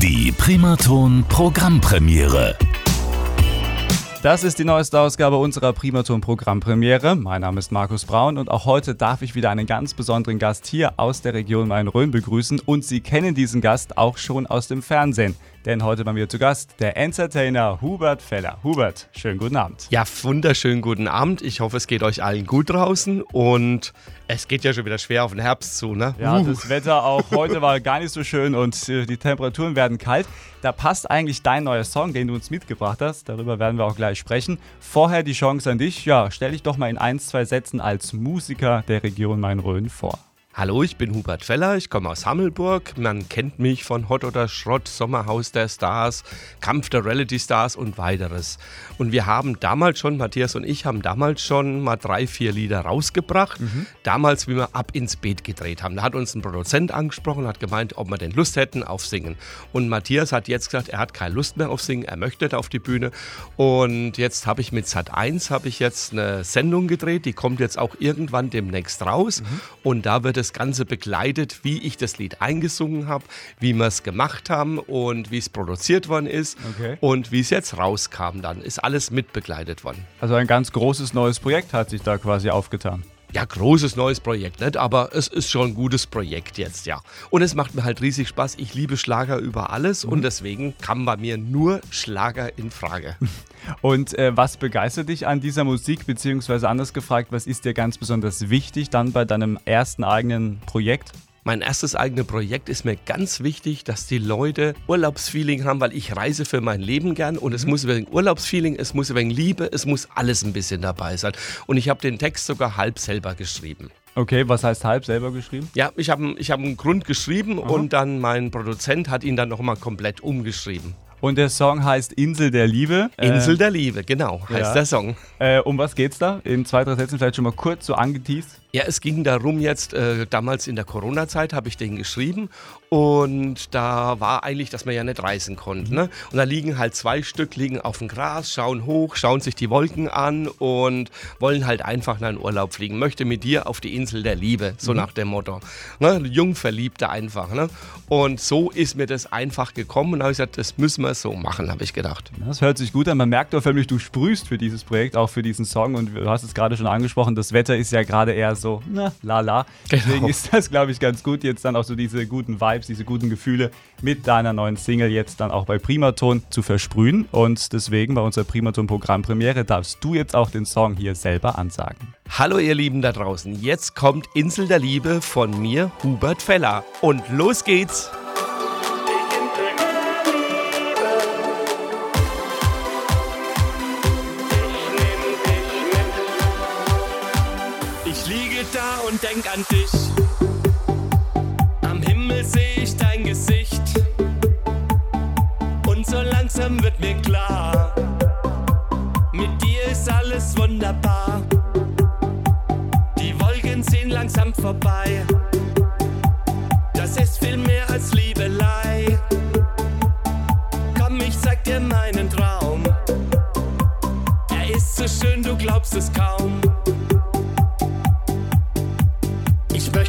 Die Primaton Programmpremiere. Das ist die neueste Ausgabe unserer Primaton Programmpremiere. Mein Name ist Markus Braun und auch heute darf ich wieder einen ganz besonderen Gast hier aus der Region Main-Rhön begrüßen und Sie kennen diesen Gast auch schon aus dem Fernsehen. Denn heute bei mir zu Gast der Entertainer Hubert Feller. Hubert, schönen guten Abend. Ja, wunderschönen guten Abend. Ich hoffe, es geht euch allen gut draußen und es geht ja schon wieder schwer auf den Herbst zu, ne? Ja, das Wetter auch heute war gar nicht so schön und äh, die Temperaturen werden kalt. Da passt eigentlich dein neuer Song, den du uns mitgebracht hast. Darüber werden wir auch gleich sprechen. Vorher die Chance an dich. Ja, stell dich doch mal in ein, zwei Sätzen als Musiker der Region Main-Rhön vor. Hallo, ich bin Hubert Feller, ich komme aus Hammelburg. Man kennt mich von Hot oder Schrott, Sommerhaus der Stars, Kampf der Reality Stars und weiteres. Und wir haben damals schon, Matthias und ich haben damals schon mal drei, vier Lieder rausgebracht. Mhm. Damals, wie wir ab ins Beet gedreht haben. Da hat uns ein Produzent angesprochen, hat gemeint, ob wir denn Lust hätten auf Singen. Und Matthias hat jetzt gesagt, er hat keine Lust mehr auf Singen, er möchte auf die Bühne. Und jetzt habe ich mit Sat 1 habe ich jetzt eine Sendung gedreht, die kommt jetzt auch irgendwann demnächst raus. Mhm. Und da wird es das Ganze begleitet, wie ich das Lied eingesungen habe, wie wir es gemacht haben und wie es produziert worden ist okay. und wie es jetzt rauskam dann. Ist alles mitbegleitet worden. Also ein ganz großes neues Projekt hat sich da quasi aufgetan. Ja, großes neues Projekt, nicht? aber es ist schon ein gutes Projekt jetzt, ja. Und es macht mir halt riesig Spaß. Ich liebe Schlager über alles mhm. und deswegen kam bei mir nur Schlager in Frage. Und äh, was begeistert dich an dieser Musik, beziehungsweise anders gefragt, was ist dir ganz besonders wichtig dann bei deinem ersten eigenen Projekt? Mein erstes eigenes Projekt ist mir ganz wichtig, dass die Leute Urlaubsfeeling haben, weil ich reise für mein Leben gern und es mhm. muss wegen Urlaubsfeeling, es muss wegen Liebe, es muss alles ein bisschen dabei sein. Und ich habe den Text sogar halb selber geschrieben. Okay, was heißt halb selber geschrieben? Ja, ich habe ich hab einen Grund geschrieben Aha. und dann mein Produzent hat ihn dann nochmal komplett umgeschrieben. Und der Song heißt Insel der Liebe. Insel äh, der Liebe, genau, heißt ja. der Song. Äh, um was geht's da? In zwei, drei Sätzen vielleicht schon mal kurz so angeteased. Ja, es ging darum jetzt, äh, damals in der Corona-Zeit habe ich den geschrieben und da war eigentlich, dass man ja nicht reisen konnte. Ne? Und da liegen halt zwei Stück, liegen auf dem Gras, schauen hoch, schauen sich die Wolken an und wollen halt einfach in einen Urlaub fliegen. Möchte mit dir auf die Insel der Liebe, so mhm. nach dem Motto. Ne? Jungverliebte einfach. Ne? Und so ist mir das einfach gekommen und habe ich gesagt, das müssen wir so machen, habe ich gedacht. Das hört sich gut an. Man merkt auch förmlich, du sprühst für dieses Projekt, auch für diesen Song und du hast es gerade schon angesprochen, das Wetter ist ja gerade eher so, na, lala. Genau. Deswegen ist das, glaube ich, ganz gut, jetzt dann auch so diese guten Vibes, diese guten Gefühle mit deiner neuen Single jetzt dann auch bei Primaton zu versprühen. Und deswegen bei unserer Primaton-Programmpremiere darfst du jetzt auch den Song hier selber ansagen. Hallo ihr Lieben da draußen, jetzt kommt Insel der Liebe von mir, Hubert Feller. Und los geht's! Und denk an dich. Am Himmel seh ich dein Gesicht. Und so langsam wird mir klar, mit dir ist alles wunderbar. Die Wolken ziehen langsam vorbei. Das ist viel mehr als Liebelei. Komm, ich zeig dir meinen Traum. Er ist so schön, du glaubst es kaum.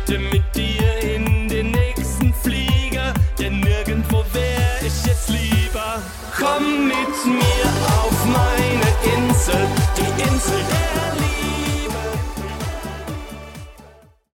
Möchte mit dir in den nächsten Flieger, denn nirgendwo wär ich jetzt lieber. Komm mit mir